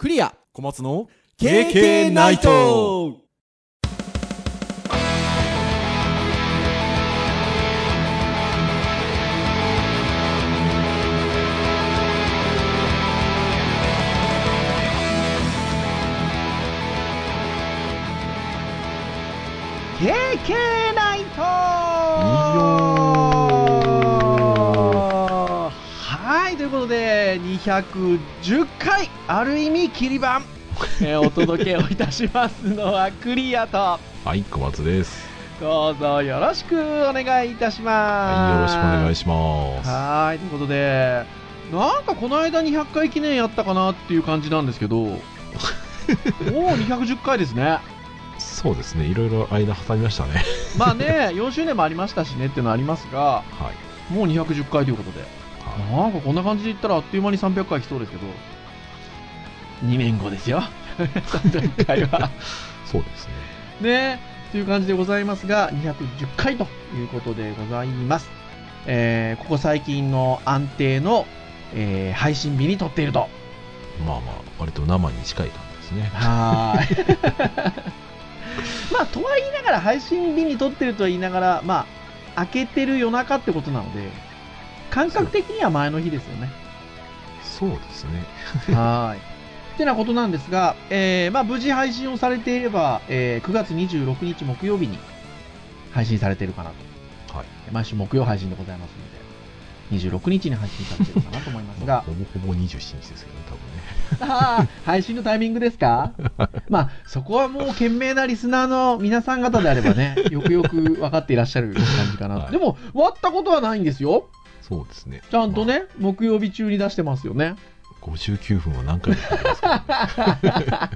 クリア。小松の KK ナイトことで、210回、ある意味、切り板、えーお届けをいたしますのはクリアと、はい小松です。どうぞよろしくお願いいたします。はいよろしくお願いします。はい、ということで、なんかこの間200回記念やったかなっていう感じなんですけど、もう210回ですね。そうですねいろいろ間挟みましたね。まあね、4周年もありましたしねっていうのはありますが、はい。もう210回ということで、はなんかこんな感じで言ったらあっという間に300回来そうですけど、2年後ですよ、300回は。い そうですねね、という感じでございますが、210回ということでございます。えーここ最近の安定の、えー配信日に撮っていると。まあまあ割と生に近い感じですねはーい。まあ、とは言いながら、配信日に撮ってるとは言いながら、まあ、開けてる夜中ってことなので、感覚的には前の日ですよね。そうですね はーい。ってなことなんですが、えーまあ、無事配信をされていれば、えー9月26日木曜日に配信されているかなと。はい毎週木曜配信でございますので、26日に配信されているかなと思いますが、ほぼほぼ27日ですけどね多分ね 配信のタイミングですか？まあ、そこはもう賢明なリスナーの皆さん方であればね、よくよく分かっていらっしゃる感じかな。はいでも、割ったことはないんですよ。そうですね。ちゃんとね、木曜日中に出してますよね。59分は何回もやってますから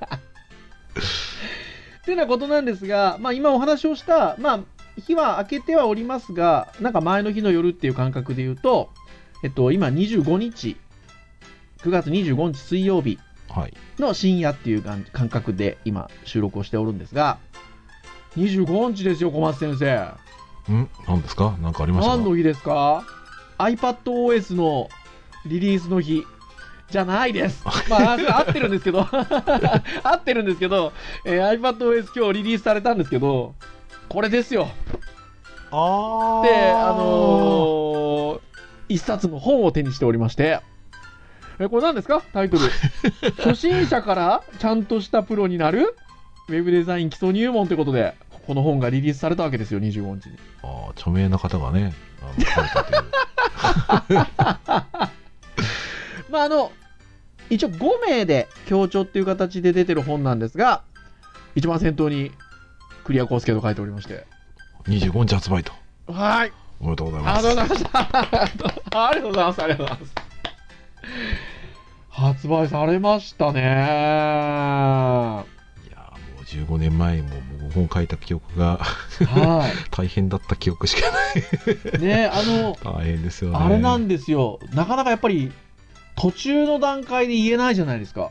ってなことなんですが、まあ今お話をした、まあ、日は明けてはおりますが、なんか前の日の夜っていう感覚で言うと、えっと、今25日、9月25日水曜日はい。の深夜っていう感感覚で今収録をしておるんですが、25日ですよ、小松先生。ん？何ですか？何かありましたか？何の日ですか？?iPadOS のリリースの日じゃないです。まあ、合ってるんですけど、合ってるんですけど、えー iPadOS 今日リリースされたんですけど、これですよ。あで、あのー一冊の本を手にしておりまして、え、これ何ですか？タイトル。初心者からちゃんとしたプロになるウェブデザイン基礎入門ということで、この本がリリースされたわけですよ、25日に。あー著名な方がねあの書いたという まあ、あの、一応5名で強調っていう形で出てる本なんですが、一番先頭にクリアコースケと書いておりまして。25日発売とはい。おめでとうございますありがとうございました。ありがとうございます。ありがとうございます。発売されましたね。いやーもう15年前も僕本書いた記憶がは 大変だった記憶しかないい。ね、あの、大変ですよねあれなんですよ。なかなかやっぱり、途中の段階で言えないじゃないですか。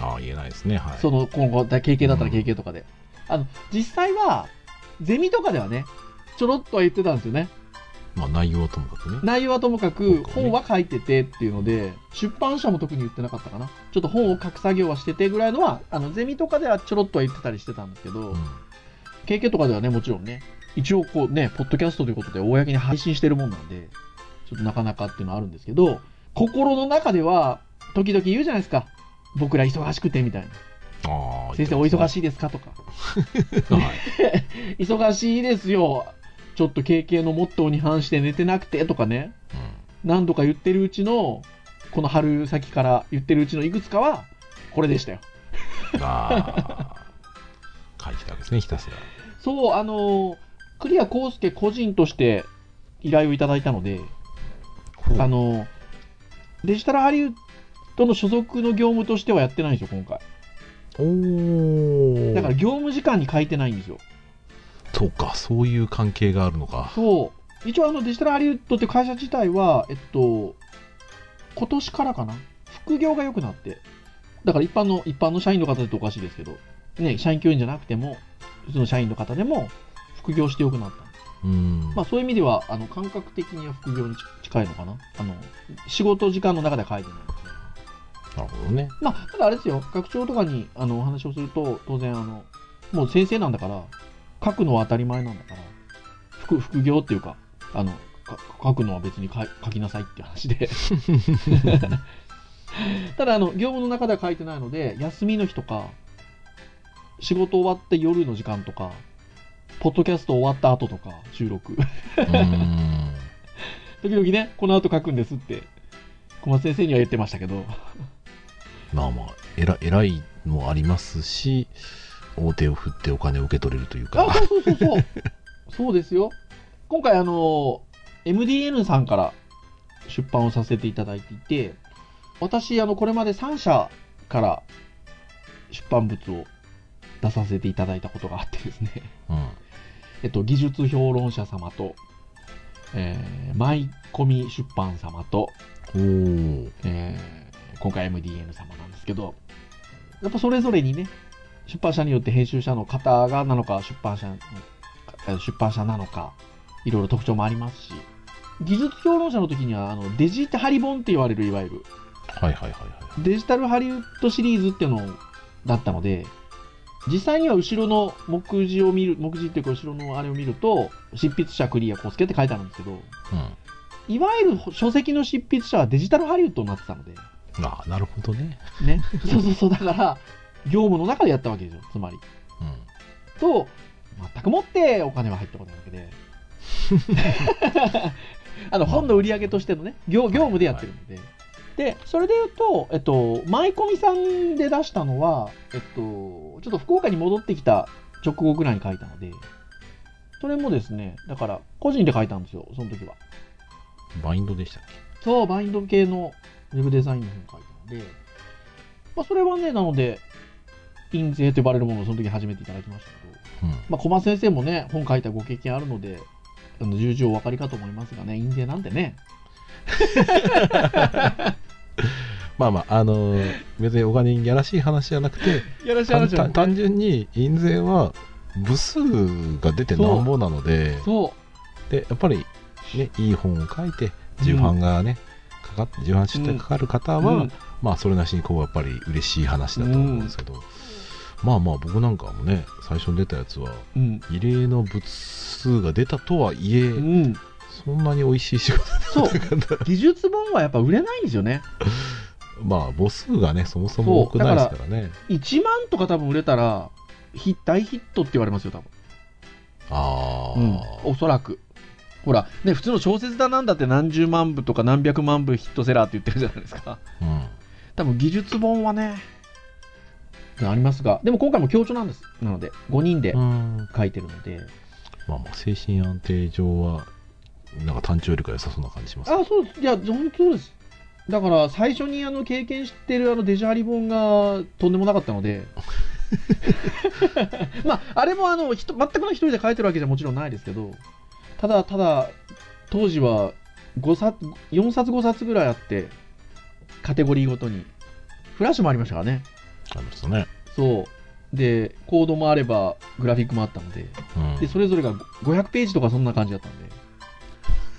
ああ言えないですねはいその、今後、経験だったらうん経験とかで。あの、実際は、ゼミとかではね、ちょろっとは言ってたんですよね。まあ内容はともかくね内容はともかく、本は書いててっていうので、出版社も特に言ってなかったかな。ちょっと本を書く作業はしててぐらいのは、あの、ゼミとかではちょろっとは言ってたりしてたんですけど、うん経験とかではね、もちろんね、一応こうね、ポッドキャストということで公に配信してるもんなんで、ちょっとなかなかっていうのはあるんですけど、心の中では、時々言うじゃないですか。僕ら忙しくてみたいな。先生お忙いしいですか？とか。はい、忙しいですよ。ちょっと経験のモットーに反して寝てなくてとかね。何度か言ってるうちの、この春先から言ってるうちのいくつかは、これでしたよ。うん、ああ書いてたわけですねひたすらそう、あのークリアコウスケ個人として依頼をいただいたので、あのーデジタルハリウッドの所属の業務としてはやってないんですよ、今回。おおだから業務時間に書いてないんですよ。そうかそういう関係があるのかそう。一応あのデジタルハリウッドって会社自体は、えっと、今年からかな？副業が良くなって。だから一般の、一般の社員の方だとおかしいですけど、ね、社員教員じゃなくても、普通の社員の方でも副業して良くなった。うんまあそういう意味では、あの、感覚的には副業に近いのかな？あの、仕事時間の中では書いてない。なるほどね。まあ、ただあれですよ、学長とかにあのお話をすると、当然あの、もう先生なんだから、書くのは当たり前なんだから、副副業っていうか、あの、か書くのは別に書きなさいって話で。ただ、あの、業務の中では書いてないので、休みの日とか、仕事終わって夜の時間とか、ポッドキャスト終わった後とか、収録。時々ね、この後書くんですって、小松先生には言ってましたけど、まあまあ、えら偉いのもありますし、大手を振ってお金を受け取れるというか。あ、そうそうそうそう。そうですよ。今回、あの、MDN さんから出版をさせていただいていて、私、あの、これまで3社から出版物を出させていただいたことがあってですね、うん。えっと、技術評論者様と、えー、マイコミ出版様と。えー今回 MDN 様なんですけど、やっぱそれぞれにね、出版社によって編集者の方がなのか、出版社出版社なのか、いろいろ特徴もありますし、技術評論者の時には、あの、デジタリ本って言われる、いわゆる、はいはいはいはい。デジタルハリウッドシリーズっていうのだったので、実際には後ろの目次を見る、目次っていうか後ろのあれを見ると、執筆者クリアコスケって書いてあるんですけど、うん。いわゆる書籍の執筆者はデジタルハリウッドになってたので、ああ、なるほどね。ね。そうそうそう、だから、業務の中でやったわけですよ、つまり。うん。と、全くもってお金は入ってこないわけで。あの、本の売り上げとしてのね、業業務でやってるので。で、それで言うと、えっと、舞コミさんで出したのは、えっと、ちょっと福岡に戻ってきた直後ぐらいに書いたので、それもですね、だから、個人で書いたんですよ、その時は。バインドでしたっそう、バインド系のウェブデザインの本書いたので、まあ、それはね、なので、印税と呼ばれるものをその時初めていただきましたけど、けうん。まあ、小松先生もね、本書いたご経験あるので、あの重々お分かりかと思いますがね、印税なんてね、まあまあ、あのー別にお金にやらしい話じゃなくて、やらしい単話は単単純に印税は部数が出てなんぼなので、そで、やっぱりね、いい本を書いて、重版がね、かかって、重版出題かかる方う、は、うん。まあ、それなしにこう、やっぱり嬉しい話だと思うんですけど、まあまあ、僕なんかもね、最初に出たやつは、うん、異例の部数が出たとはいえ、うん、そんなに美味しい仕事そう、技術本はやっぱ売れないんですよね。まあ、母数がね、そもそも多くないですからね。1万とか多分売れたら、ヒ大ヒットって言われますよ、多分。ああ、うん、おそらく。ほら、ね、普通の小説だなんだって何十万部とか何百万部ヒットセラーって言ってるじゃないですか。うん。多分技術本はね、ありますが、でも今回も強調なんです。なので、5人でうん書いてるので。まあまあ、精神安定上は、なんか単調よりか良さそうな感じします。あ、そうです。いや、本当そうです。だから、最初にあの経験してるあのデジャーリボンがとんでもなかったので、まあ、あれもあの、全くの一人で書いてるわけじゃもちろんないですけど、ただ、ただ、当時は5冊、4冊5冊ぐらいあって、カテゴリーごとに。フラッシュもありましたからね。ありましたね。そう。で、コードもあれば、グラフィックもあったので、うん。で、それぞれが500ページとかそんな感じだったんで。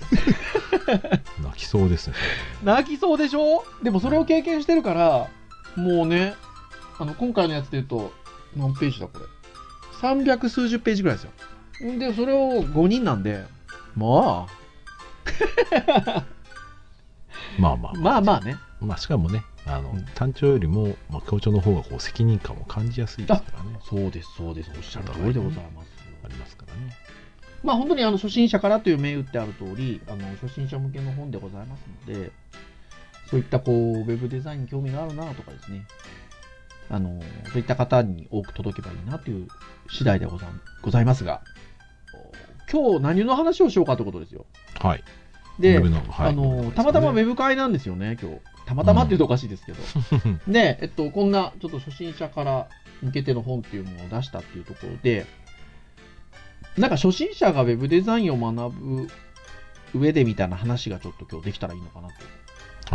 泣きそうですね。泣きそうでしょ？でもそれを経験してるから、もうね、あの、今回のやつで言うと、何ページだこれ？300数十ページぐらいですよ。で、それを5人なんで、ま まあまああ、まあまあね。まあ、しかもね、あの、うん単調よりも、まあ、強調の方がこう責任感を感じやすいですからね。そうです、そうです。おっしゃる通りでございます。ありますからね。まあ本当にあの初心者からという銘打ってある通り、あの初心者向けの本でございますので、そういったこう、ウェブデザインに興味があるなとかですね、あの、そういった方に多く届けばいいなという次第でござございますが、今日何の話をしようかということですよ。はい。で、あの、たまたまウェブ会なんですよね、今日。たまたまって言うとおかしいですけど。で、えっと、こんなちょっと初心者から向けての本っていうものを出したっていうところで、なんか初心者がウェブデザインを学ぶ上でみたいな話がちょっと今日できたらいいのかな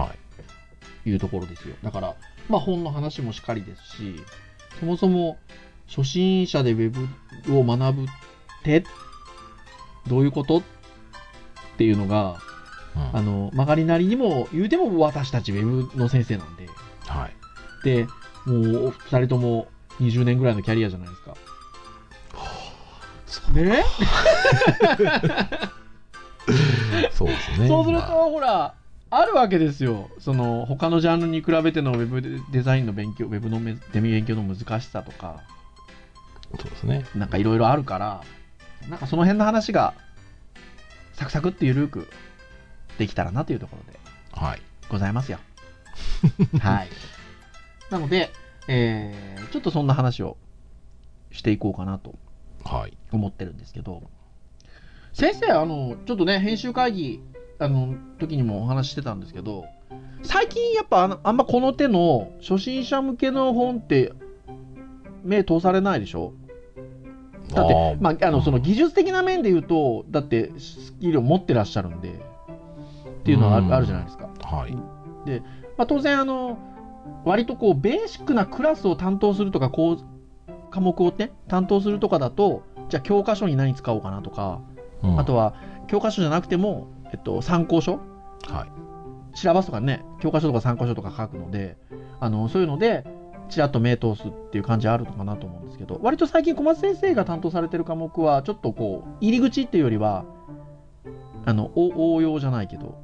はい。というところですよ。だから、まあ本の話もしっかりですし、そもそも初心者でウェブを学ぶってどういうことっていうのが、うんあの、曲がりなりにも言うても私たちウェブの先生なんで、はい。で、もう、二人とも20年ぐらいのキャリアじゃないですか。そうね そうですね。そうすると、まあほら、あるわけですよ。その、他のジャンルに比べてのウェブデザインの勉強、ウェブのめデミ勉強の難しさとか、そうですね。なんかいろいろあるから、なんかその辺の話が、サクサクってゆるくできたらなというところではい。ございますよ。はい。なので、えー、ちょっとそんな話をしていこうかなとはい。思ってるんですけど、先生、あの、ちょっとね、編集会議、あの、時にもお話ししてたんですけど、最近やっぱあのあんまこの手の初心者向けの本って目通されないでしょ？だって、ーまあ、あの、その技術的な面で言うと、だってスキルを持ってらっしゃるんで、っていうのはある,、じゃないですか。はい。まあ、当然、あの、割とこう、ベーシックなクラスを担当するとか、こう、科目をね、担当するとかだと、じゃあ教科書に何使おうかなとか、うんあとは教科書じゃなくても、えっと、参考書？はい。シラバスとかね、教科書とか参考書とか書くので、あの、そういうので、ちらっと目通すっていう感じあるのかなと思うんですけど、割と最近小松先生が担当されてる科目は、ちょっとこう、入り口っていうよりは、あの、お応用じゃないけど、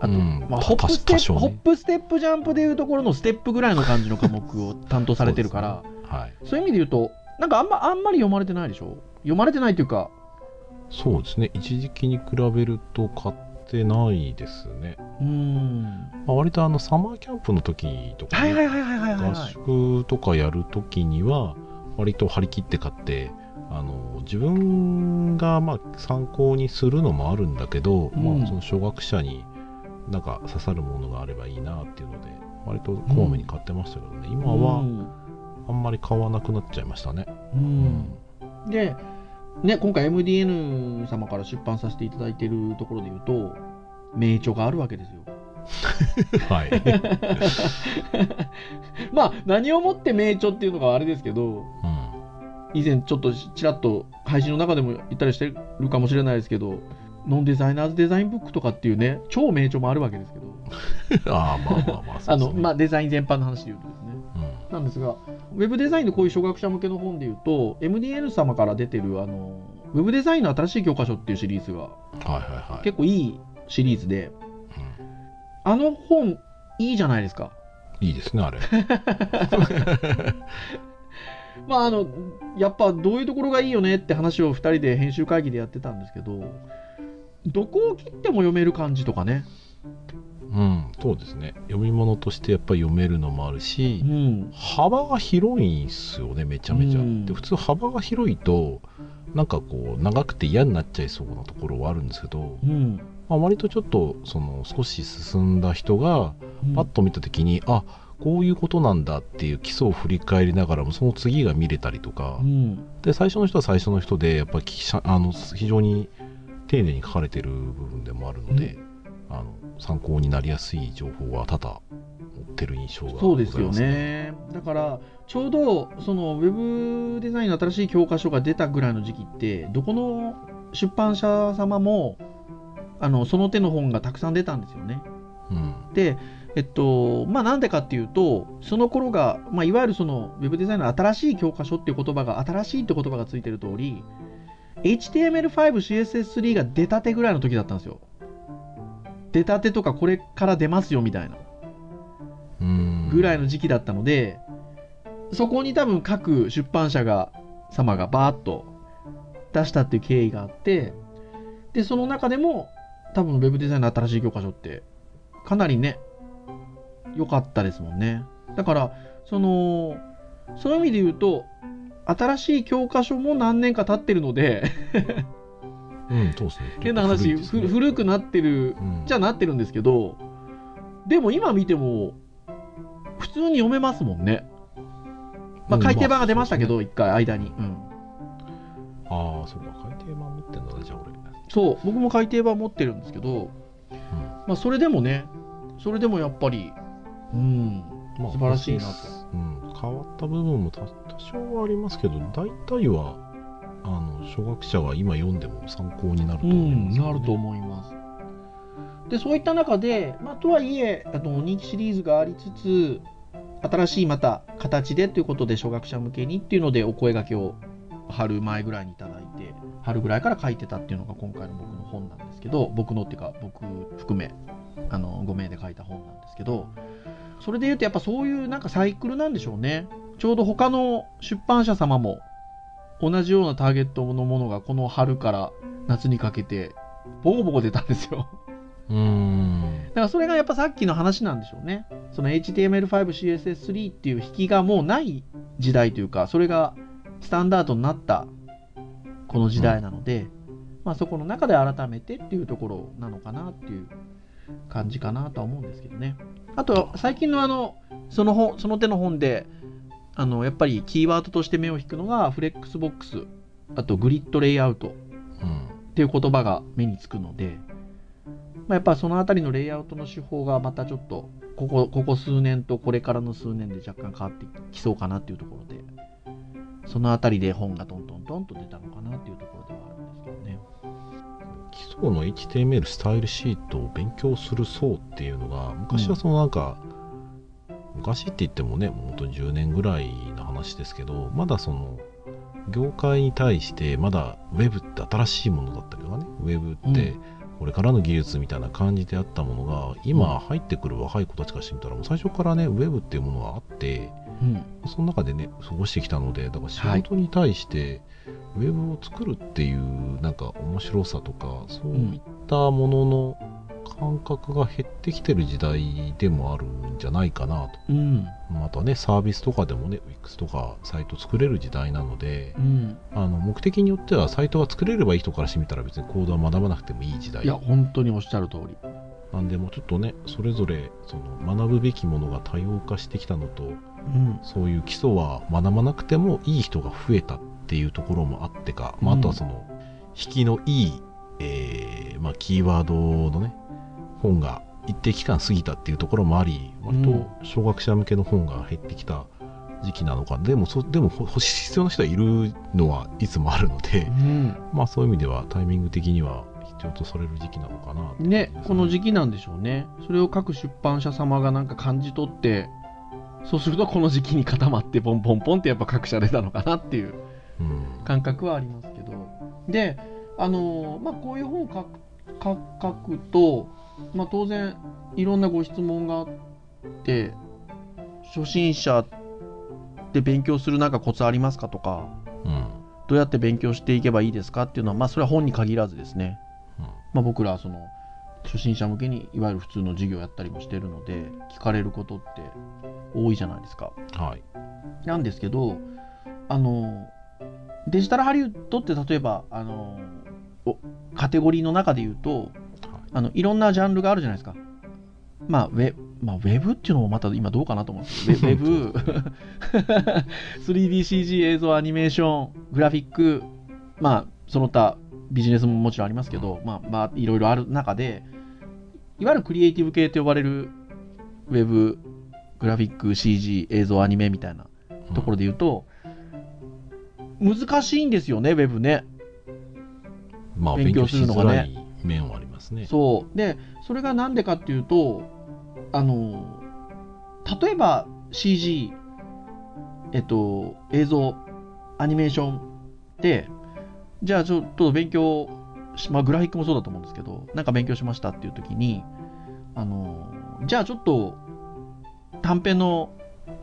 あと、うんまあ、たホップステップ、ねホップステップジャンプでいうところのステップぐらいの感じの科目を担当されてるから、はい。そういう意味で言うと、なんかあんま、あんまり読まれてないでしょ？読まれてないというか、そうですね。一時期に比べると買ってないですね。うーん。まあ、割とあの、サマーキャンプの時とか、合はい。宿とかやるときには割と張り切って買ってあの自分がまあ参考にするのもあるんだけど、うんまあ、その初学者になんか刺さるものがあればいいなっていうので割とこまめに買ってましたけどね、今はうんあんまり買わなくなっちゃいましたね。うん。で、ね、今回 MDN 様から出版させていただいているところで言うと、名著があるわけですよ。はい、まあ、何をもって名著っていうのがあれですけど、うん。以前ちょっとちらっと配信の中でも言ったりしてるかもしれないですけど、ノンデザイナーズデザインブックとかっていうね、超名著もあるわけですけど、ああまあまあまあそあうですね。の、まあ、デザイン全般の話で言うとですね。うん。なんですが、ウェブデザインのこういう初学者向けの本で言うと、MDN 様から出てる、あの、ウェブデザインの新しい教科書っていうシリーズがはいはいはい、結構いいシリーズで、うん。あの本、いいじゃないですか。いいですねあれ。まあ、あの、やっぱどういうところがいいよねって話を2人で編集会議でやってたんですけど、どこを切っても読める感じとかね。うんそうですね読み物としてやっぱり読めるのもあるし、うん。幅が広いんすよねめちゃめちゃ、うんで普通幅が広いとなんかこう長くて嫌になっちゃいそうなところはあるんですけど、うん。まあ、割とちょっとその少し進んだ人がパッと見た時に、あこういうことなんだっていう基礎を振り返りながらもその次が見れたりとか、うん。で最初の人は最初の人でやっぱり記者あの非常に丁寧に書かれてる部分でもあるので、あの参考になりやすい情報は多々持ってる印象がそうですよね。だから、ちょうど、その、ウェブデザインの新しい教科書が出たぐらいの時期って、どこの出版社様も、あの、その手の本がたくさん出たんですよね。うんで、えっと、まあなんでかっていうと、その頃が、まあいわゆるその、ウェブデザインの新しい教科書っていう言葉が、新しいって言葉がついてる通り、HTML5、CSS3 が出たてぐらいの時だったんですよ。出たてとかこれから出ますよみたいな。うんぐらいの時期だったので、そこに多分各出版社が、様がバーッと出したっていう経緯があって、で、その中でも、多分ウェブデザインの新しい教科書って、かなりね、良かったですもんね。だから、その、そういう意味で言うと、新しい教科書も何年か経ってるので、うん、そうですね。変な話、ねふ古くなってるうんじゃなってるんですけど、でも今見ても、普通に読めますもんね。まあ、うん改訂版が出ましたけど、まあ一回間に。うん。ああ、そうか、改訂版持ってんだね、じゃあ俺。そう、僕も改訂版持ってるんですけど、まあ、それでもね、それでもやっぱり、うん、まあ素晴らしいなと。うん、変わった部分も多多少はありますけど、大体は、あの、初学者が今読んでも参考になると、思います、なると思います。で、そういった中で、まあ、とはいえ、あの人気シリーズがありつつ、新しいまた形でということで初学者向けにっていうのでお声掛けを春前ぐらいにいただいて春ぐらいから書いてたっていうのが今回の僕の本なんですけど僕のっていうか僕含めあの5名で書いた本なんですけどそれで言うとやっぱそういうなんかサイクルなんでしょうねちょうど他の出版社様も同じようなターゲットのものがこの春から夏にかけてボコボコ出たんですようーんだからそれがやっぱさっきの話なんでしょうね。その HTML5、CSS3 っていう引きがもうない時代というか、それがスタンダードになったこの時代なので、まあそこの中で改めてっていうところなのかなっていう感じかなとは思うんですけどね。あと、最近のあの、その本、その手の本で、あの、やっぱりキーワードとして目を引くのが、フレックスボックス、あとグリッドレイアウトうんっていう言葉が目につくので、まあ、やっぱそのあたりのレイアウトの手法がまたちょっとここここ数年とこれからの数年で若干変わってきそうかなっていうところでそのあたりで本がトントントンと出たのかなっていうところではあるんですけどね。基礎の HTML スタイルシートを勉強する層っていうのが昔はそのなんか、昔って言ってもねもう本当に10年ぐらいの話ですけどまだその業界に対してまだ Web って新しいものだったけどね Web ってうん。これからの技術みたいな感じであったものが今入ってくる若い子たちからしてみたらもう最初からね Web っていうものがあってうん。その中でね過ごしてきたのでだから仕事に対してウェブを作るっていうなんか面白さとかそういったものの感覚が減ってきてる時代でもあるんじゃないかなと。うん。またねサービスとかでもね Wix とかサイト作れる時代なのでうん、あの目的によってはサイトが作れればいい人からしてみたら別にコードは学ばなくてもいい時代。いや本当におっしゃる通り。なんでもうちょっとねそれぞれその学ぶべきものが多様化してきたのとうん。そういう基礎は学ばなくてもいい人が増えたっていうところもあってか、まあ、うん。あとはその引きのいい、えーまあ、キーワードのね本が一定期間過ぎたっていうところもあり割と小学者向けの本が減ってきた時期なのか。でもそでもほ欲し必要な人はいるのはいつもあるので、うん。まあ、そういう意味ではタイミング的には必要とされる時期なのかなとね、この時期なんでしょうね。それを各出版社様がなんか感じ取って、そうするとこの時期に固まってポンポンポンってやっぱ各社出たのかなっていううん。感覚はありますけど。で、あのーまあ、こういう本を書く書書くと、まあ、当然いろんなご質問があって、初心者で勉強するなんかコツありますかとか、うんどうやって勉強していけばいいですかっていうのは、まあ、それは本に限らずですね。まあ、僕らはその初心者向けにいわゆる普通の授業やったりもしてるので聞かれることって多いじゃないですか。うんはいなんですけどあのデジタルハリウッドって例えばあのおカテゴリーの中で言うとはい。あのいろんなジャンルがあるじゃないですか。まあウェまあ、ウェブっていうのもまた今どうかなと思う。んですけどウェウェブ 3DCG 映像アニメーショングラフィックまあその他ビジネスももちろんありますけど、まあまあいろいろある中でいわゆるクリエイティブ系と呼ばれるウェブグラフィック CG 映像アニメみたいなところで言うと、難しいんですよねウェブねまあ勉強するのがね面はありますね。そうでそれがなんでかっていうとあの例えば CG えっと映像アニメーションでじゃあちょっと勉強しまあグラフィックもそうだと思うんですけどなんか勉強しましたっていう時にあのじゃあちょっと短編の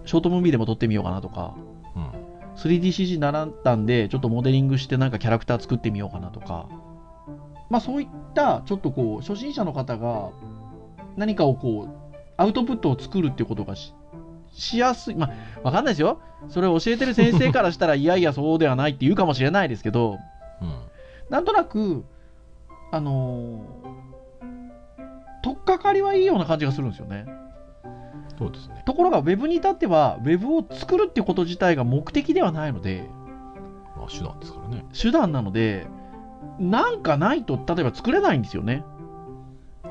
ショートムービーでも撮ってみようかなとかうん 3DCG 習ったんでちょっとモデリングしてなんかキャラクター作ってみようかなとか。まあそういったちょっとこう初心者の方が何かをこうアウトプットを作るっていうことがししやすい。まあわかんないですよ。それを教えてる先生からしたら いやいやそうではないって言うかもしれないですけど。うん。なんとなくあのー、取っかかりはいいような感じがするんですよねそうですね。ところが Web に至っては Web を作るってこと自体が目的ではないのでまあ手段ですからね。手段なのでなんかないと例えば作れないんですよね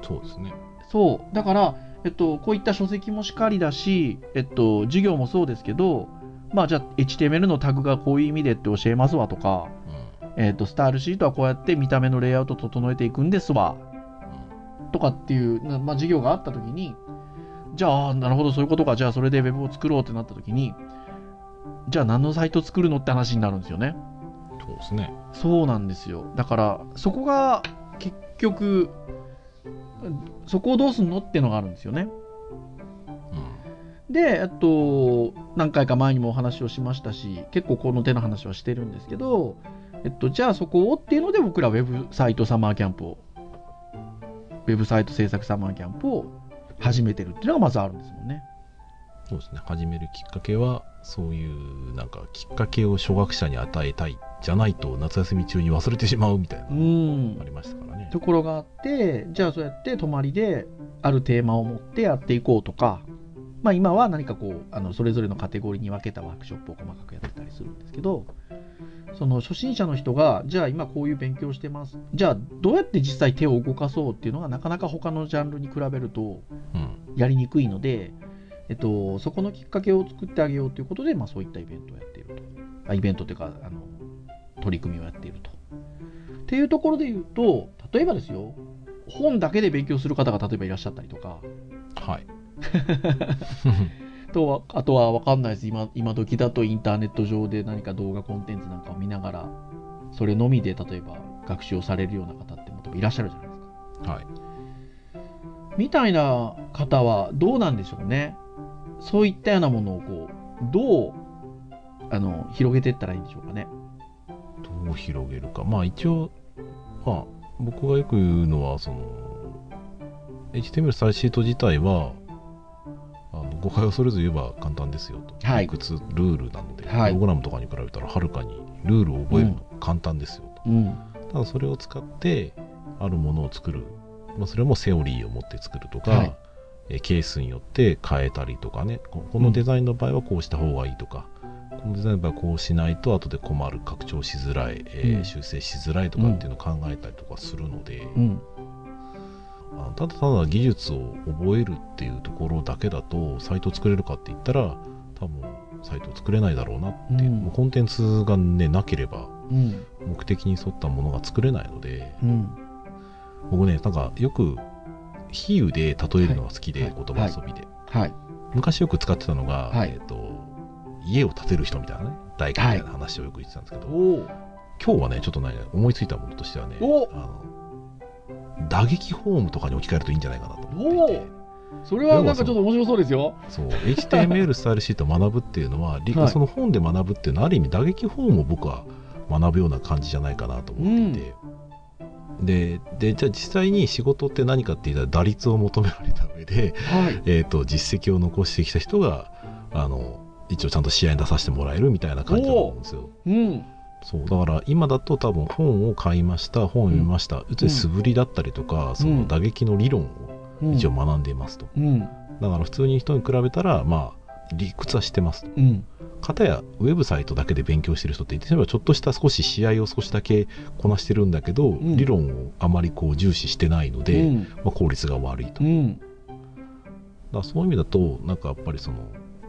そうですね。そうだから、えっと、こういった書籍もしかりだし、えっと、授業もそうですけどまあじゃあ HTML のタグがこういう意味でって教えますわとか、うんえっと、スタイルシートはこうやって見た目のレイアウト整えていくんですわとかっていう、なまあ、授業があった時にじゃあ、なるほど、そういうことか。じゃあ、それでウェブを作ろうってなった時に、じゃあ何のサイト作るのって話になるんですよね。そうですね。そうなんですよ。だから、そこが結局、そこをどうすんのってのがあるんですよね。うん。で、えっと、何回か前にもお話をしましたし、結構この手の話はしてるんですけど、えっと、じゃあそこをっていうので僕らウェブサイトサマーキャンプを、ウェブサイト制作サマーキャンプを始めてるっていうのがまずあるんですもんね。そうですね。始めるきっかけは、そういう、なんか、きっかけを初学者に与えたい。じゃないと、夏休み中に忘れてしまうみたいな、うんありましたからね。ところがあって、じゃあそうやって泊まりであるテーマを持ってやっていこうとか、まあ今は何かこう、あのそれぞれのカテゴリーに分けたワークショップを細かくやってたりするんですけど、その初心者の人が、じゃあ今こういう勉強してます。じゃあどうやって実際手を動かそうっていうのがなかなか他のジャンルに比べるとうん。やりにくいので、えっと、そこのきっかけを作ってあげようということで、まあそういったイベントをやっていると。あイベントというか、あの、取り組みをやっていると。っていうところで言うと、例えばですよ、本だけで勉強する方が例えばいらっしゃったりとか、はい。とはあとは分かんないです今今時だとインターネット上で何か動画コンテンツなんかを見ながらそれのみで例えば学習をされるような方っても多分いらっしゃるじゃないですかはい。みたいな方はどうなんでしょうねそういったようなものをこうどうあの広げていったらいいんでしょうかねどう広げるか。まあ一応、まあ僕がよく言うのは、その、HTML サイシート自体は、誤解をそれぞれ言えば簡単ですよと。はい。いくつルールなので、はい。プログラムとかに比べたらはるかにルールを覚えるの簡単ですよと。うん。ただそれを使ってあるものを作る、まあ、それもセオリーを持って作るとか、はい。えーケースによって変えたりとかね。ここのデザインの場合はこうした方がいいとか、このデザインの場合はこうしないと後で困る拡張しづらい、えーうん。修正しづらいとかっていうのを考えたりとかするので、うんただただ技術を覚えるっていうところだけだとサイト作れるかって言ったら多分サイト作れないだろうなっていう、うん。もうコンテンツがねなければうん。目的に沿ったものが作れないので、うん。僕ねなんかよく比喩で例えるのが好きで、はい。言葉遊びで、はい。昔よく使ってたのが、はい。えー、と家を建てる人みたいなね大工みたいな話をよく言ってたんですけど、今日はねちょっとね思いついたものとしてはねおあの打撃ホームとかに置き換えるといいんじゃないかなと思っていて。それはなんかちょっと面白そうですよ。そう。HTML スタイルシートを学ぶっていうのは、理はい。その本で学ぶっていうのはある意味打撃ホームを僕は学ぶような感じじゃないかなと思っていて、ででじゃあ実際に仕事って何かって言ったら打率を求められた上で、はい。えー、と実績を残してきた人があの一応ちゃんと試合に出させてもらえるみたいな感じだと思うんですよ。うんそうだから今だと多分本を買いました本を読みました、うち素振りだったりとか、その打撃の理論をうん。一応学んでいますと、うん。だから普通に人に比べたらまあ理屈は知ってますと。うん。片やウェブサイトだけで勉強してる人って言ってみればちょっとした少し試合を少しだけこなしてるんだけど、ん。理論をあまりこう重視してないので、うん。まあ、効率が悪いと、だかうんらそういう意味だとなんかやっぱりその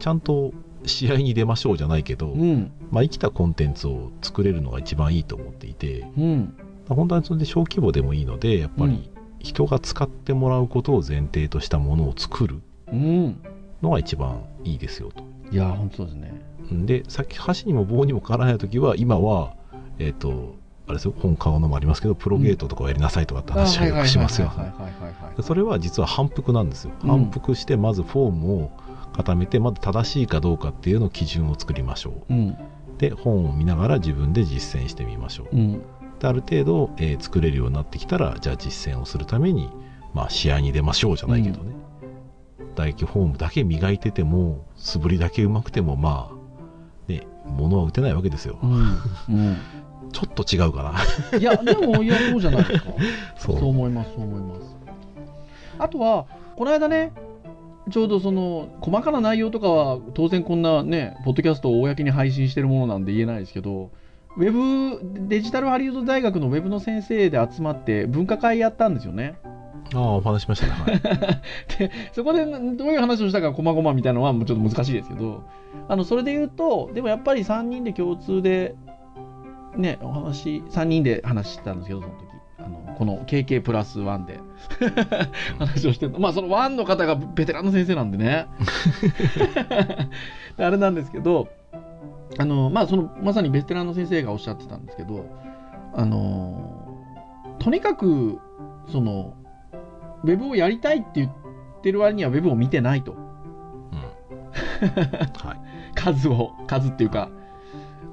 ちゃんと試合に出ましょうじゃないけど、うん。まあ、生きたコンテンツを作れるのが一番いいと思っていてうん。本当にそれで小規模でもいいのでやっぱうん。り人が使ってもらうことを前提としたものを作るうん。のが一番いいですよと。いや本当ですね。でさっき箸にも棒にもかからない時は今はえっ、とあれですよ本買うのもありますけどプロゲートとかをやりなさいとかって話をよくしますよ。それは実は反復なんですよ、うん反復してまずフォームを固めてまず正しいかどうかっていうのを基準を作りましょう。うん。で本を見ながら自分で実践してみましょう。うん。である程度、えー作れるようになってきたらじゃあ実践をするために、まあ、試合に出ましょうじゃないけどね、打撃フォームだけ磨いてても素振りだけ上手くてもまあね物は打てないわけですよ、うん。ちょっと違うかな。うんいやでもいやそうじゃないですか。そう。そう思いますそう思います。あとはこの間ねちょうどその細かな内容とかは当然こんなねポッドキャストを公に配信してるものなんで言えないですけどウェブデジタルハリウッド大学のウェブの先生で集まって分科会やったんですよね。ああお話しましたね。はい。でそこでどういう話をしたかこまごまみたいなのはもうちょっと難しいですけどあのそれで言うとでもやっぱり3人で共通でねお話3人で話してたんですけどその時あのこの KK プラス1で 話をしてるまあそのワンの方がベテランの先生なんでね。あれなんですけどあのまあそのまさにベテランの先生がおっしゃってたんですけどあのとにかくそのウェブをやりたいって言ってる割にはウェブを見てないと。うん。はい。数を数っていうか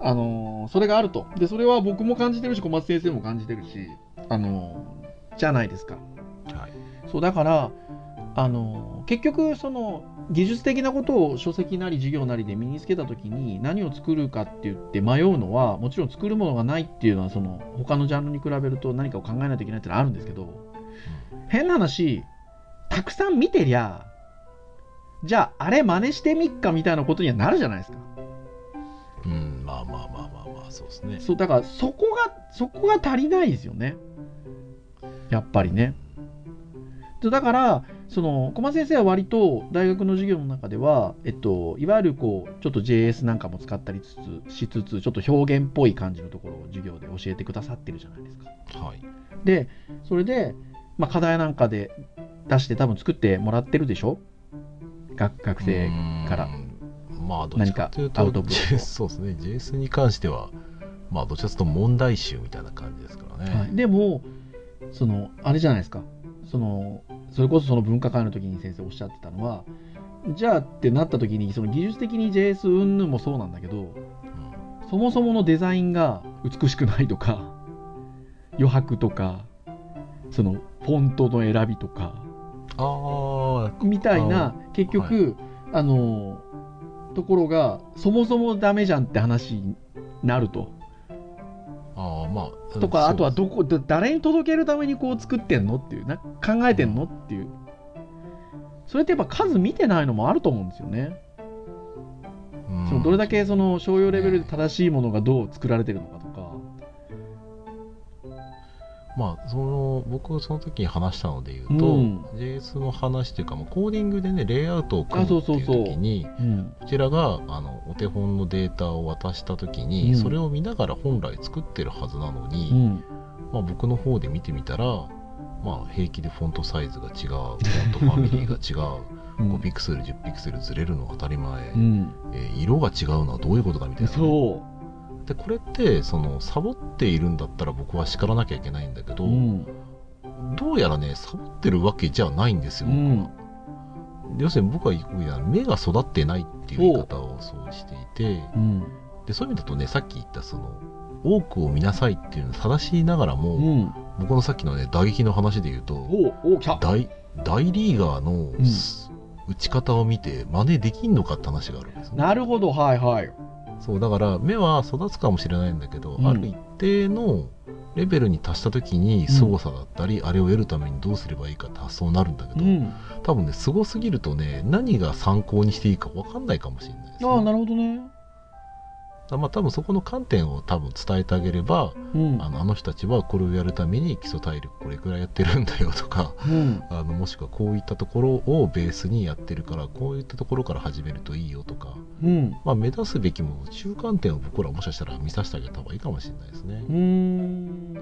あのそれがあると。でそれは僕も感じてるし小松先生も感じてるしあのじゃないですか。はい。そうだからあの結局その技術的なことを書籍なり授業なりで身につけた時に何を作るかって言って迷うのはもちろん作るものがないっていうのはその他のジャンルに比べると何かを考えないといけないってのはあるんですけど変な話たくさん見てりゃじゃああれ真似してみっかみたいなことにはなるじゃないですか。うんまあまあまあまあまあそうですね。そうだからそこがそこが足りないですよねやっぱりね。でだからその小松先生は割と大学の授業の中では、えっと、いわゆるこうちょっと JS なんかも使ったりつつしつつちょっと表現っぽい感じのところを授業で教えてくださってるじゃないですか。はい。でそれで、まあ、課題なんかで出して多分作ってもらってるでしょ？学学生から。うん。まあどっちかというと何かアウトプット JS そうですね。JS に関してはまあどっちかというと問題集みたいな感じですからね、はい、でもそのあれじゃないですかそのそれこそその分科会の時に先生おっしゃってたのはじゃあってなった時にその技術的に JS 云々もそうなんだけどうんそもそものデザインが美しくないとか余白とかそのフォントの選びとかあみたいな結局、あのところがそもそもダメじゃんって話になると。あまあとか、あとはどどこ、だ誰に届けるためにこう作ってんの？っていう、な考えてんの？っていう。それってやっぱ数見てないのもあると思うんですよね。そのどれだけその商用レベルで正しいものがどう作られてるのか。まあその僕その時に話したので言うと、うん JS の話というか、まあ、コーディングでねレイアウトを組あむっていう時にうん。こちらがあのお手本のデータを渡した時に、うんそれを見ながら本来作ってるはずなのに、うん。まあ、僕の方で見てみたら、まあ、平気でフォントサイズが違うフォントファミリーが違ううん5ピクセル10ピクセルずれるのは当たり前、うん。えー色が違うのはどういうことだみたいなね、そでこれってそのサボっているんだったら僕は叱らなきゃいけないんだけう。ど、うん。どうやらねサボってるわけじゃないんですよ、うん要するに僕は目が育ってないっていう言い方をそうしていてうん。でそういう意味だとねさっき言ったその多くを見なさいっていうのを正しながらも、うん。僕のさっきのね打撃の話で言うと。大大リーガーの打ち方を見て真似できんのかって話があるんですねなるほど、はいはい。そうだから目は育つかもしれないんだけど、うんある一定のレベルに達した時に凄さだったり、あれを得るためにどうすればいいかって発想になるんだけど、うん。多分ねすごすぎるとね何が参考にしていいか分かんないかもしれないです、ね、ああ、なるほどね。だまあ多分そこの観点を多分伝えてあげればうん。あのあの人たちはこれをやるために基礎体力これくらいやってるんだよとかうん。あのもしくはこういったところをベースにやってるからこういったところから始めるといいよとか、うん。まあ、目指すべきも中間点を僕らもしかしたら見させてあげた方がいいかもしれないですねうー。ん。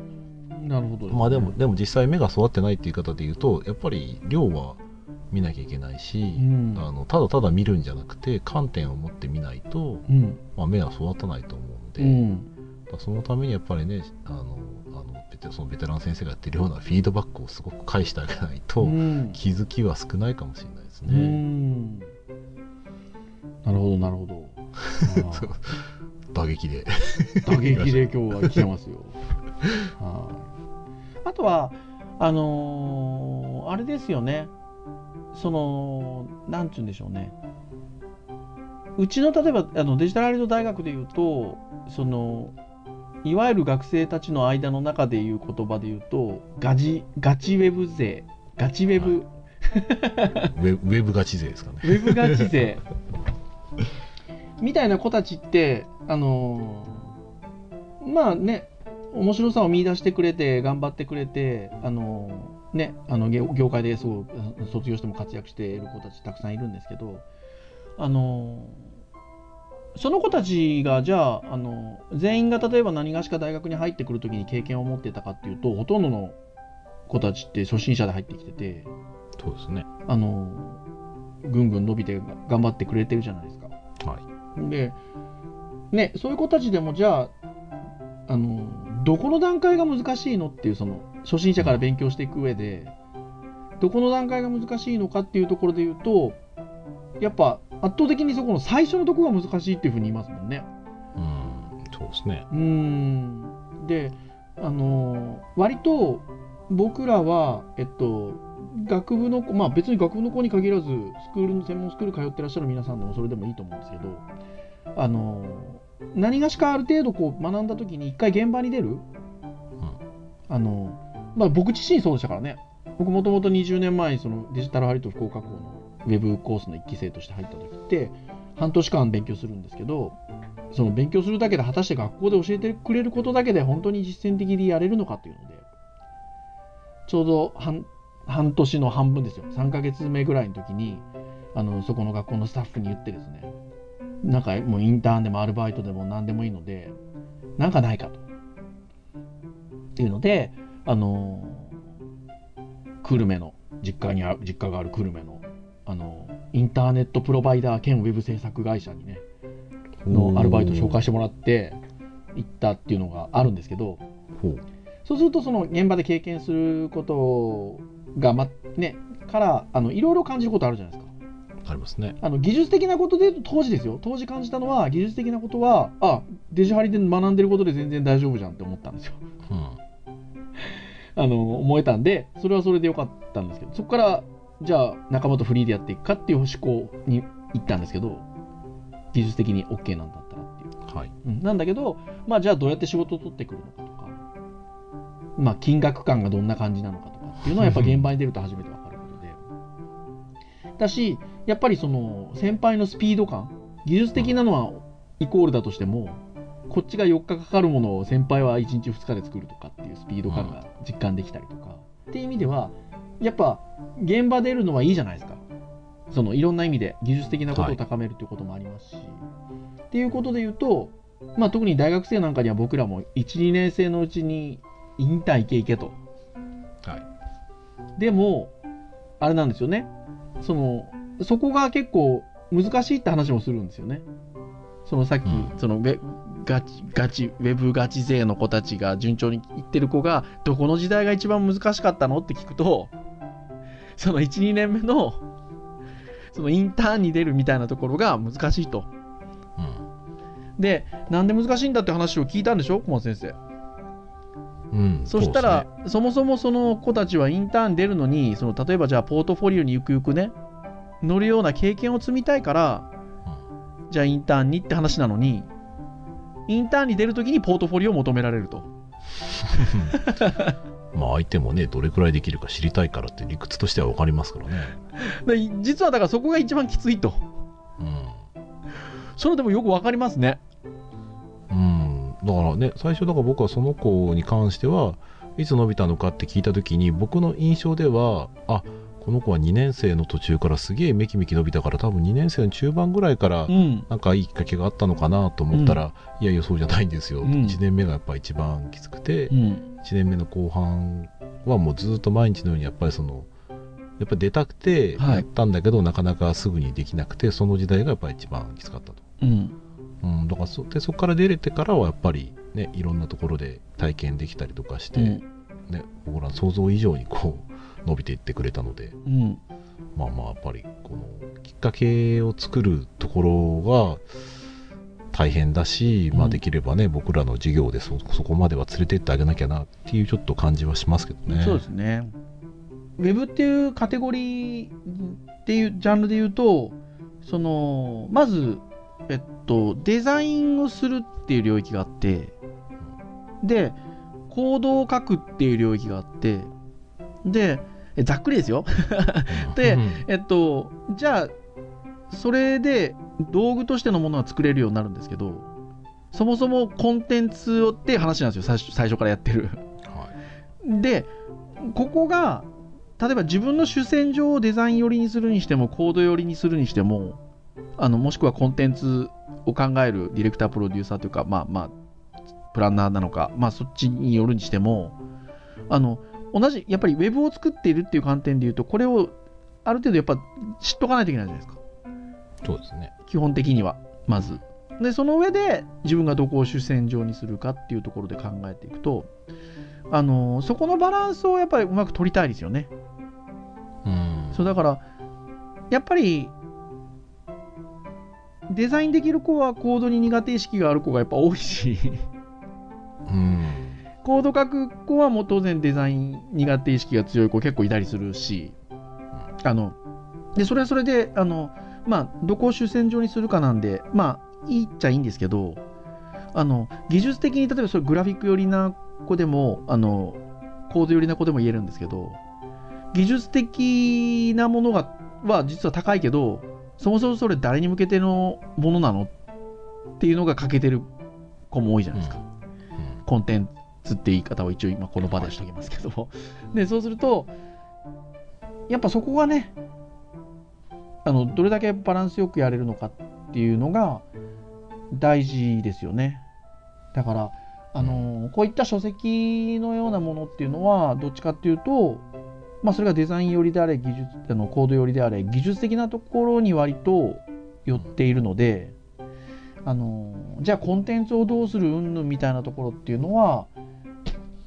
なるほどすねまあでもでも実際目が育ってないっていう言い方で言うとやっぱり量は見なきゃいけないし、うん。あのただただ見るんじゃなくて観点を持って見ないと、うん。まあ、目は育たないと思うんで、うん。そのためにやっぱりねあのあのベテそのベテラン先生がやってるようなフィードバックをすごく返してあげないと、うん。気づきは少ないかもしれないですうね。ん。なるほど、なるほど。打撃で。ー打撃で 今日は来てますよ。はい。あとは、あのーあれですよね。その、なんて言うんでしょうね。うちの例えばあのデジタルアリート大学でいうと、その、いわゆる学生たちの間の中でいう言葉で言うと、ガチガチウェブ勢、ガチウェブ、ウェウェブガチ勢ですかね。ウェブガチ勢 みたいな子たちって、あのーまあね、面白さを見出してくれて、頑張ってくれて、あのーね、あの業業界ですごい卒業しても活躍している子たちたくさんいるんですけど、あのーその子たちがじゃあ、あの全員が例えば何がしか大学に入ってくるときに経験を持ってたかっていうと、ほとんどの子たちって初心者で入ってきてて、そうですね。あの、ぐんぐん伸びて頑張ってくれてるじゃないですか。はい。で、ね、そういう子たちでもじゃあ、あの、どこの段階が難しいのっていう、その、初心者から勉強していく上で、どこの段階が難しいのかっていうところで言うと、やっぱ圧倒的にそこの最初のところが難しいっていうふうに言いますもんね。うん、そうですね。うーん。で、あの、割と僕らは、えっと、学部の子、まあ別に学部の子に限らず、スクールの専門スクール通ってらっしゃる皆さんでもそれでもいいと思うんですけど、あの、何がしかある程度こう学んだ時に一回現場に出る、あの、まあ僕自身そうでしたからね。僕もともと20年前にそのデジタルハリウッド福岡校のウェブコースの1期生として入った時って、半年間勉強するんですけど、その勉強するだけで果たして学校で教えてくれることだけで本当に実践的にやれるのかっていうので、ちょうど半半年の半分ですよ。3ヶ月目ぐらいの時に、あの、そこの学校のスタッフに言ってですね、なんかもうインターンでもアルバイトでも何でもいいので、なんかないかと。っていうので、あの、久留米の、実家にあ実家がある久留米の、あの、インターネットプロバイダー兼ウェブ制作会社にね、のアルバイトを紹介してもらって行ったっていうのがあるんですけど。そうするとその現場で経験することが、ま、ね、から、あの、いろいろ感じることあるじゃないですか。ありますね。あの、技術的なことで言うと当時ですよ。当時感じたのは、技術的なことは、あ、デジハリで学んでることで全然大丈夫じゃんって思ったんですよ。うん。あの、思えたんで、それはそれでよかったんですけど、そこから、じゃあ仲間とフリーでやっていくかっていう思考に行ったんですけど、技術的に OK なんだったらっていう。はい。うん、なんだけど、まあじゃあどうやって仕事を取ってくるのかとか、まあ金額感がどんな感じなのかとかっていうのはやっぱ現場に出ると初めてわかることで。だし、やっぱりその先輩のスピード感、技術的なのはイコールだとしても、こっちが4日かかるものを先輩は1日2日で作るとかっていうスピード感が実感できたりとか、っていう意味では、やっぱ現場出るのはいいじゃないですか。そのいろんな意味で技術的なことを高めるということもありますし、っていうことで言うと、まあ、特に大学生なんかには僕らも1、2年生のうちにインターン行け行けと。はい。でも、あれなんですよね。その、そこが結構難しいって話もするんですよね。そのさっき、うんそのガチ、ガチ、ウェブガチ勢の子たちが順調にいってる子が、どこの時代が一番難しかったのって聞くと、その1、2年目の、そのインターンに出るみたいなところが難しいと。うん。で、なんで難しいんだって話を聞いたんでしょ？小松先生。うん、そしたらうそ,、もそもその子たちはインターン出るのに、その例えばじゃあポートフォリオにゆくゆくね、乗るような経験を積みたいから、じゃあインターンにって話なのに、インターンに出るときにポートフォリオを求められると。まあ相手もね、どれくらいできるか知りたいからって理屈としては分かりますからね。で実はだからそこが一番きついと。うん。それでもよくわかりますね。うん、だからね最初だから僕はその子に関してはいつ伸びたのかって聞いた時に僕の印象ではあこの子は2年生の途中からすげえめきめき伸びたから多分2年生の中盤ぐらいからうん。なんかいいきっかけがあったのかなと思ったら、いやいやそうじゃないんですよ、うん1年目がやっぱ一番きつくて、うん。1年目の後半はもうずっと毎日のようにやっぱりそのやっぱり出たくてはいやったんだけど、なかなかすぐにできなくてその時代がやっぱり一番きつかったと。うん。うん、だからそでそこから出れてからはやっぱりねいろんなところで体験できたりとかして、うん。ね、僕らの想像以上にこう伸びていってくれたのでうん。まあまあやっぱりこのきっかけを作るところが大変だし、まあ、うんできればね僕らの授業でそそこまでは連れてってあげなきゃなっていうちょっと感じはしますけどね。そうですね。ウェブっていうカテゴリーっていうジャンルで言うと、その、まず、えっと、デザインをするっていう領域があって、で、コードを書くっていう領域があって、で、えざっくりですよ。うんでうんえっと、じゃあ、それで道具としてのものは作れるようになるんですけど、そもそもコンテンツをって話なんですよ、最初最初からやってる。はいで、ここが、例えば自分の主戦場をデザイン寄りにするにしても、コード寄りにするにしても、あの、もしくはコンテンツを考えるディレクター、プロデューサーというか、まあまあ、プランナーなのか、まあそっちによるにしても、あの、同じやっぱりウェブを作っているっていう観点で言うとこれをある程度やっぱ知っとかないといけないじゃないですかそうですね。基本的にはまずでその上で自分がどこを主戦場にするかっていうところで考えていくとあのそこのバランスをやっぱりうまく取りたいですよねうん。そうだからやっぱりデザインできる子はコードに苦手意識がある子がやっぱ多いしうん。コード書く子はもう当然デザイン苦手意識が強い子結構いたりするしあのでそれはそれであのまあどこを主戦場にするかなんでまあいいっちゃいいんですけどあの技術的に例えばそれグラフィック寄りな子でもあのコード寄りな子でも言えるんですけど技術的なものがは実は高いけどそもそもそれ誰に向けてのものなのっていうのが欠けてる子も多いじゃないですか、コンテンって言い方を一応今この場でしときますけども、でそうするとやっぱそこがねあのどれだけバランスよくやれるのかっていうのが大事ですよね。だからあのこういった書籍のようなものっていうのはどっちかっていうとまあそれがデザイン寄りであれ技術あのコード寄りであれ技術的なところに割と寄っているのであのじゃあコンテンツをどうする云々みたいなところっていうのは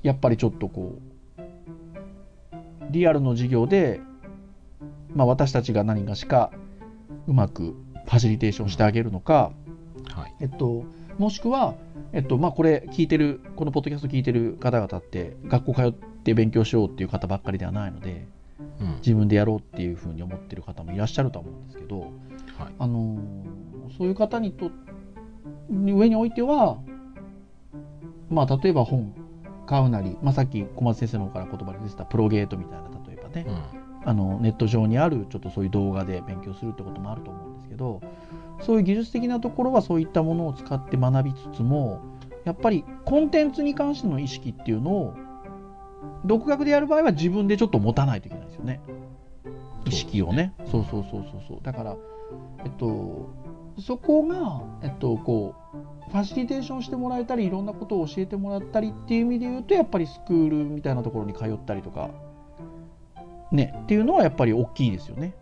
やっぱりちょっとこうリアルの授業で、まあ、私たちが何かしかうまくファシリテーションしてあげるのか、はい。えっと、もしくは、えっとまあ、これ聞いてるこのポッドキャスト聞いてる方々って学校通って勉強しようっていう方ばっかりではないのでうん。自分でやろうっていうふうに思ってる方もいらっしゃるとは思うんですけど、はい。あのーそういう方にと上においては、まあ、例えば本買うなり、まあ、さっき小松先生の方から言葉で出てたプロゲートみたいな例えばね、うん。あのネット上にあるちょっとそういう動画で勉強するってこともあると思うんですけどそういう技術的なところはそういったものを使って学びつつもやっぱりコンテンツに関しての意識っていうのを独学でやる場合は自分でちょっと持たないといけないですよね。意識をね。そうそうそうそうそう。だからえっとそこがえっとこうファシリテーションしてもらえたりいろんなことを教えてもらったりっていう意味で言うとやっぱりスクールみたいなところに通ったりとかねっていうのはやっぱり大きいですよね。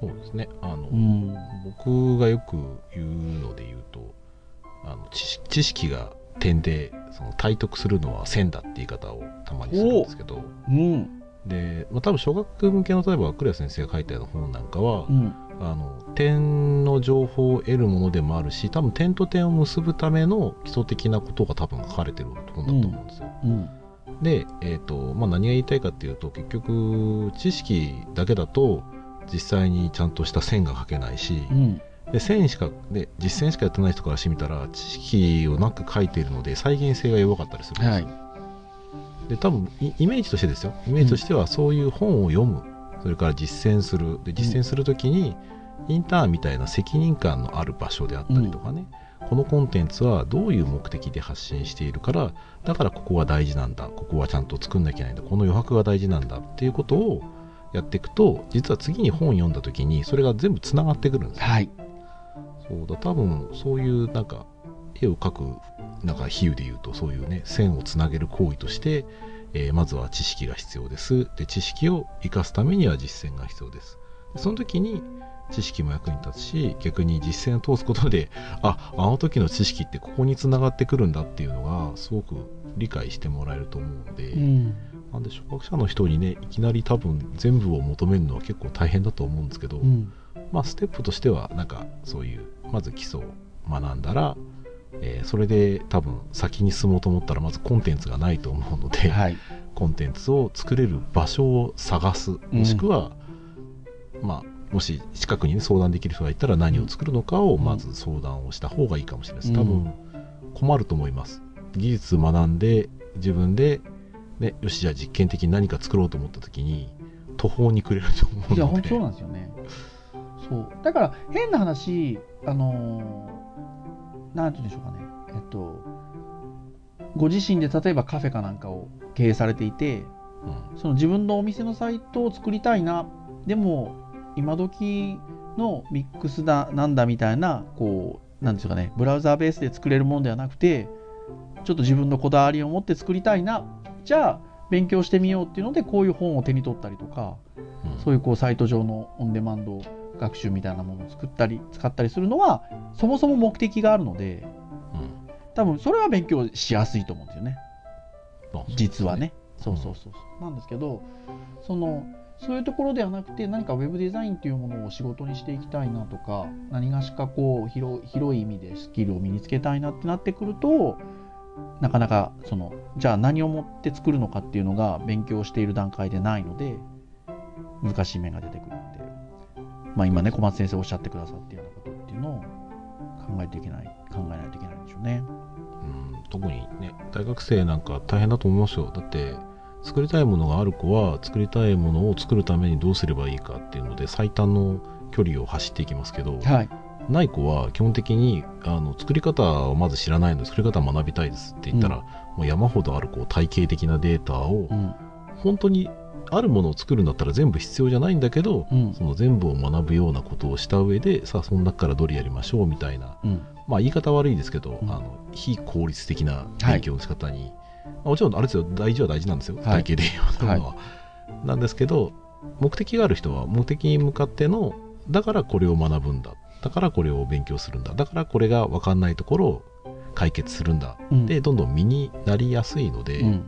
そうですね。あの、うん。僕がよく言うので言うとあの知識知識が点でその体得するのは線だって言い方をたまにするんですけどうん。で、まあ、多分小学向けの例えばクレア先生が書いたような本なんかは、うん。あの点の情報を得るものでもあるし多分点と点を結ぶための基礎的なことが多分書かれてる本だと思うんですよ。うん。で、えーとまあ、何が言いたいかっていうと結局知識だけだと実際にちゃんとした線が書けないし、うん。で線しかで実践しかやってない人からしてみたら知識をなく書いているので再現性が弱かったりするんですよ、はい。で多分イイメージとしてですよイメージとしてはそういう本を読むそれから実践する。で実践するときに、インターンみたいな責任感のある場所であったりとかね、このコンテンツはどういう目的で発信しているからだからここが大事なんだここはちゃんと作んなきゃいけないんだこの余白が大事なんだっていうことをやっていくと実は次に本読んだ時にそれが全部つながってくるんですよ。はい。そうだ多分そういうなんか絵を描くなんか比喩で言うとそういうね線をつなげる行為として、えーまずは知識が必要ですで知識を生かすためには実践が必要ですその時に知識も役に立つし逆に実践を通すことで ああの時の知識ってここにつながってくるんだっていうのがすごく理解してもらえると思うので、うん。なんで初学者の人にねいきなり多分全部を求めるのは結構大変だと思うんですけど、うん。まあ、ステップとしてはなんかそういうまず基礎を学んだら、えーそれで多分先に進もうと思ったらまずコンテンツがないと思うので、はい。コンテンツを作れる場所を探すもしくは、まあ、もし近くに、ね、相談できる人がいたら何を作るのかをまず相談をした方がいいかもしれないです多分困ると思います技術学んで自分で、ね、よしじゃあ実験的に何か作ろうと思った時に途方に暮れると思うのでいや、本当そうなんですよね。そう。だから、変な話、あのーなんて言うんでしょうかね。えっと、ご自身で例えばカフェかなんかを経営されていて、うん。その自分のお店のサイトを作りたいな、でも、今時のミックスだ、なんだみたいな、こう、なんですかね、ブラウザーベースで作れるものではなくて、ちょっと自分のこだわりを持って作りたいな、じゃあ、勉強してみようっていうのでこういう本を手に取ったりとかうん。そういうこうサイト上のオンデマンド学習みたいなものを作ったり使ったりするのはそもそも目的があるのでうん。多分それは勉強しやすいと思うんですよね。まあ実はね。そううん。そうそうそうなんですけどそのそういうところではなくて何かウェブデザインっていうものを仕事にしていきたいなとか何がしかこう広広い意味でスキルを身につけたいなってなってくるとなかなかそのじゃあ何をもって作るのかっていうのが勉強している段階でないので難しい面が出てくるまあ、今ね小松先生おっしゃってくださってようなことっていうのを考えていけない考えないといけないんでしょうね。うん、特にね大学生なんか大変だと思いますよ。だって作りたいものがある子は作りたいものを作るためにどうすればいいかっていうので最短の距離を走っていきますけどはい、ない子は基本的にあの作り方をまず知らないので作り方を学びたいですって言ったら、もう山ほどあるこう体系的なデータをうん。本当にあるものを作るんだったら全部必要じゃないんだけど、うん。その全部を学ぶようなことをした上でさあその中からどれやりましょうみたいな。うん。まあ言い方悪いですけど、うん。あの非効率的な勉強の仕方に、まあもちろんある程度大事は大事なんですよ、い。体系で学ぶのは、なんですけど目的がある人は目的に向かってのだからこれを学ぶんだ。だからこれを勉強するんだ。だからこれが分かんないところを解決するんだ、うん。でどんどん身になりやすいので、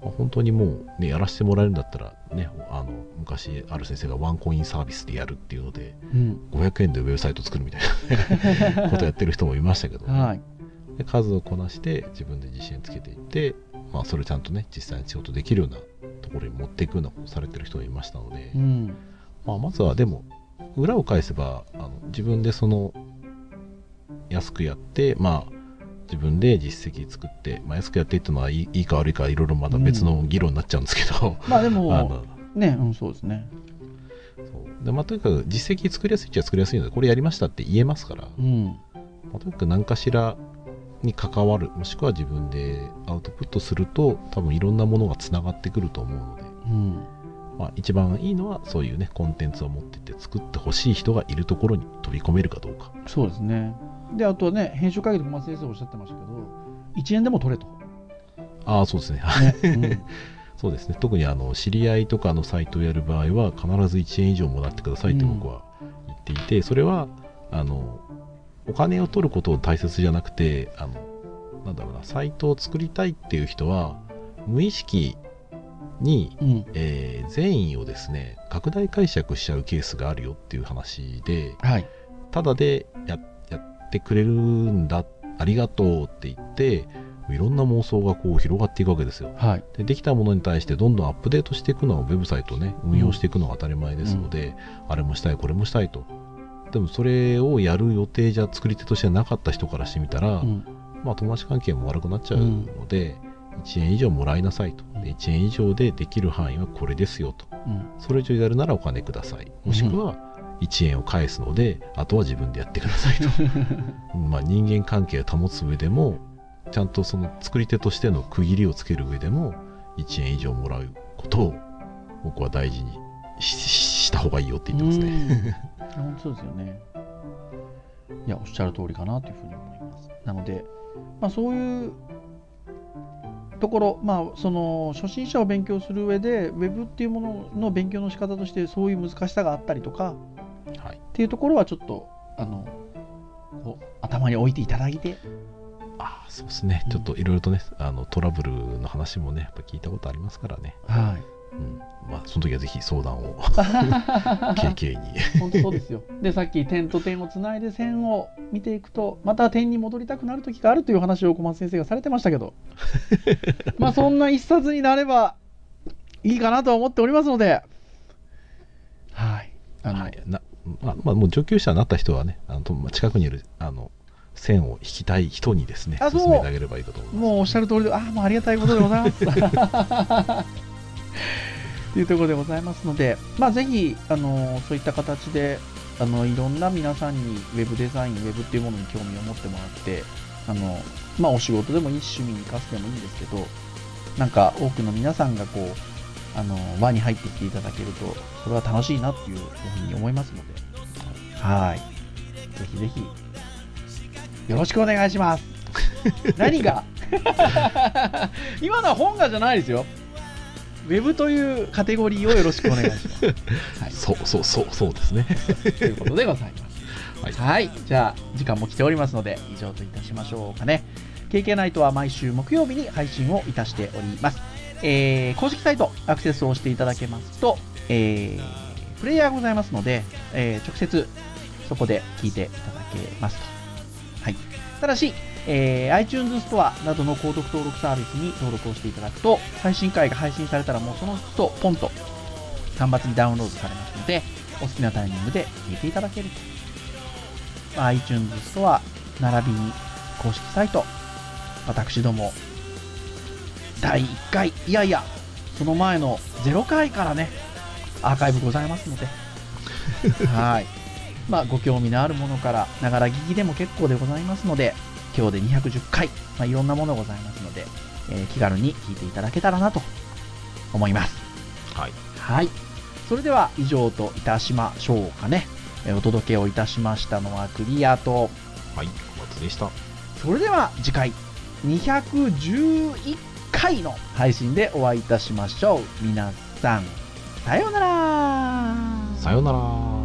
本当にもう、ね、やらせてもらえるんだったら、ね、あの昔ある先生がワンコインサービスでやるっていうのでうん。500円でウェブサイト作るみたいな ことやってる人もいましたけど、はい。で数をこなして自分で自信つけていって、まあ、それをちゃんとね実際に仕事できるようなところに持っていくようなことをされてる人がいましたので、うん。まあ、まずはでも裏を返せばあの自分でその安くやってまあ自分で実績作って、まあ、安くやっていうのはいいいいか悪いかいろいろまた別の議論になっちゃうんですけど、まあで あもの。ねうんそうですね。そう。でまあ、とにかく実績作りやすいっちゃ作りやすいのでこれやりましたって言えますから、うん。まあとにかく何かしらに関わるもしくは自分でアウトプットすると多分いろんなものがつながってくると思うので、うん。まあ、一番いいのはそういうねコンテンツを持ってって作ってほしい人がいるところに飛び込めるかどうか。そうですねであとはね編集会議で小松先生おっしゃってましたけど1円でも取れと、ああそうですね。ね。そうですね。特にあの知り合いとかのサイトをやる場合は必ず1円以上もらってくださいって僕は言っていて、それはあのお金を取ることを大切じゃなくてあのなんだろうなサイトを作りたいっていう人は無意識に、うん。うんえー善意をですね拡大解釈しちゃうケースがあるよっていう話ではい。ただでややってくれるんだありがとうって言っていろんな妄想がこう広がっていくわけですよ。はい。でできたものに対してどんどんアップデートしていくのはウェブサイトをね運用していくのが当たり前ですので、あれもしたいこれもしたいと。でもそれをやる予定じゃ作り手としてなかった人からしてみたら、うん。まあ友達関係も悪くなっちゃうので、1円以上もらいなさいと。で1円以上でできる範囲はこれですよと。うん。それ以上やるならお金ください。もしくは1円を返すのであとは自分でやってくださいと まあ人間関係を保つ上でもちゃんとその作り手としての区切りをつける上でも1円以上もらうことを僕は大事にしした方がいいよって言ってますね。本当そうですよね。いや、おっしゃる通りかなというふうに思います。なので、まあ、そういうところ、まあ、その初心者を勉強する上で、ウェブっていうものの勉強の仕方として、そういう難しさがあったりとかはい、っていうところは、ちょっとあのこう頭に置いていただいて、あそうですね。ちょっといろいろとねあのトラブルの話もねやっぱ聞いたことありますからね、はい、うん。まあ、その時はぜひ相談を。KK に。本当そうですよ。で、さっき点と点をつないで線を見ていくと、また点に戻りたくなる時があるという話を小松先生がされてましたけど、まあそんな一冊になればいいかなとは思っておりますので、はい。あの、はい。なまあまあ、もう上級者になった人はねあのとまあ近くにいるあの線を引きたい人にですね進めてあげればいいかと思います。もうおっしゃる通りで、ああ、もうありがたいことでございます。というところでございますので、まあ、ぜひ、あのそういった形で、あのいろんな皆さんにウェブデザイン、ウェブっていうものに興味を持ってもらって、あのまあ、お仕事でもいい趣味に生かすでもいいんですけど、なんか多くの皆さんがこう、あの輪に入ってきていただけると、それは楽しいなっていうふうに思いますので、はい。ぜひぜひ、よろしくお願いします。何が？今のは本がじゃないですよ。ウェブというカテゴリーをよろしくお願いします。はい、そうそうそうそうですねということでございます。はいはい、じゃあ時間も来ておりますので以上といたしましょうかね KK ナイトは毎週木曜日に配信をいたしております、えー公式サイトアクセスをしていただけますと、えープレイヤーございますので、えー直接そこで聞いていただけますと、はい、ただし、えー iTunes ストアなどの購読登録サービスに登録をしていただくと最新回が配信されたらもうその都度ポンと端末にダウンロードされますのでお好きなタイミングで聞いていただけると。iTunes ストア並びに公式サイト。私ども第1回いやいやその前の0回からねアーカイブございますので。はいまあご興味のあるものからながら聞きでも結構でございますので今日で210回、まあ、いろんなものございますので、えー気軽に聞いていただけたらなと思いますはいはい。それでは以上といたしましょうかね。えーお届けをいたしましたのはクリアと、はいお待ちでしたそれでは次回211回の配信でお会いいたしましょう。皆さん、さようなら。さようなら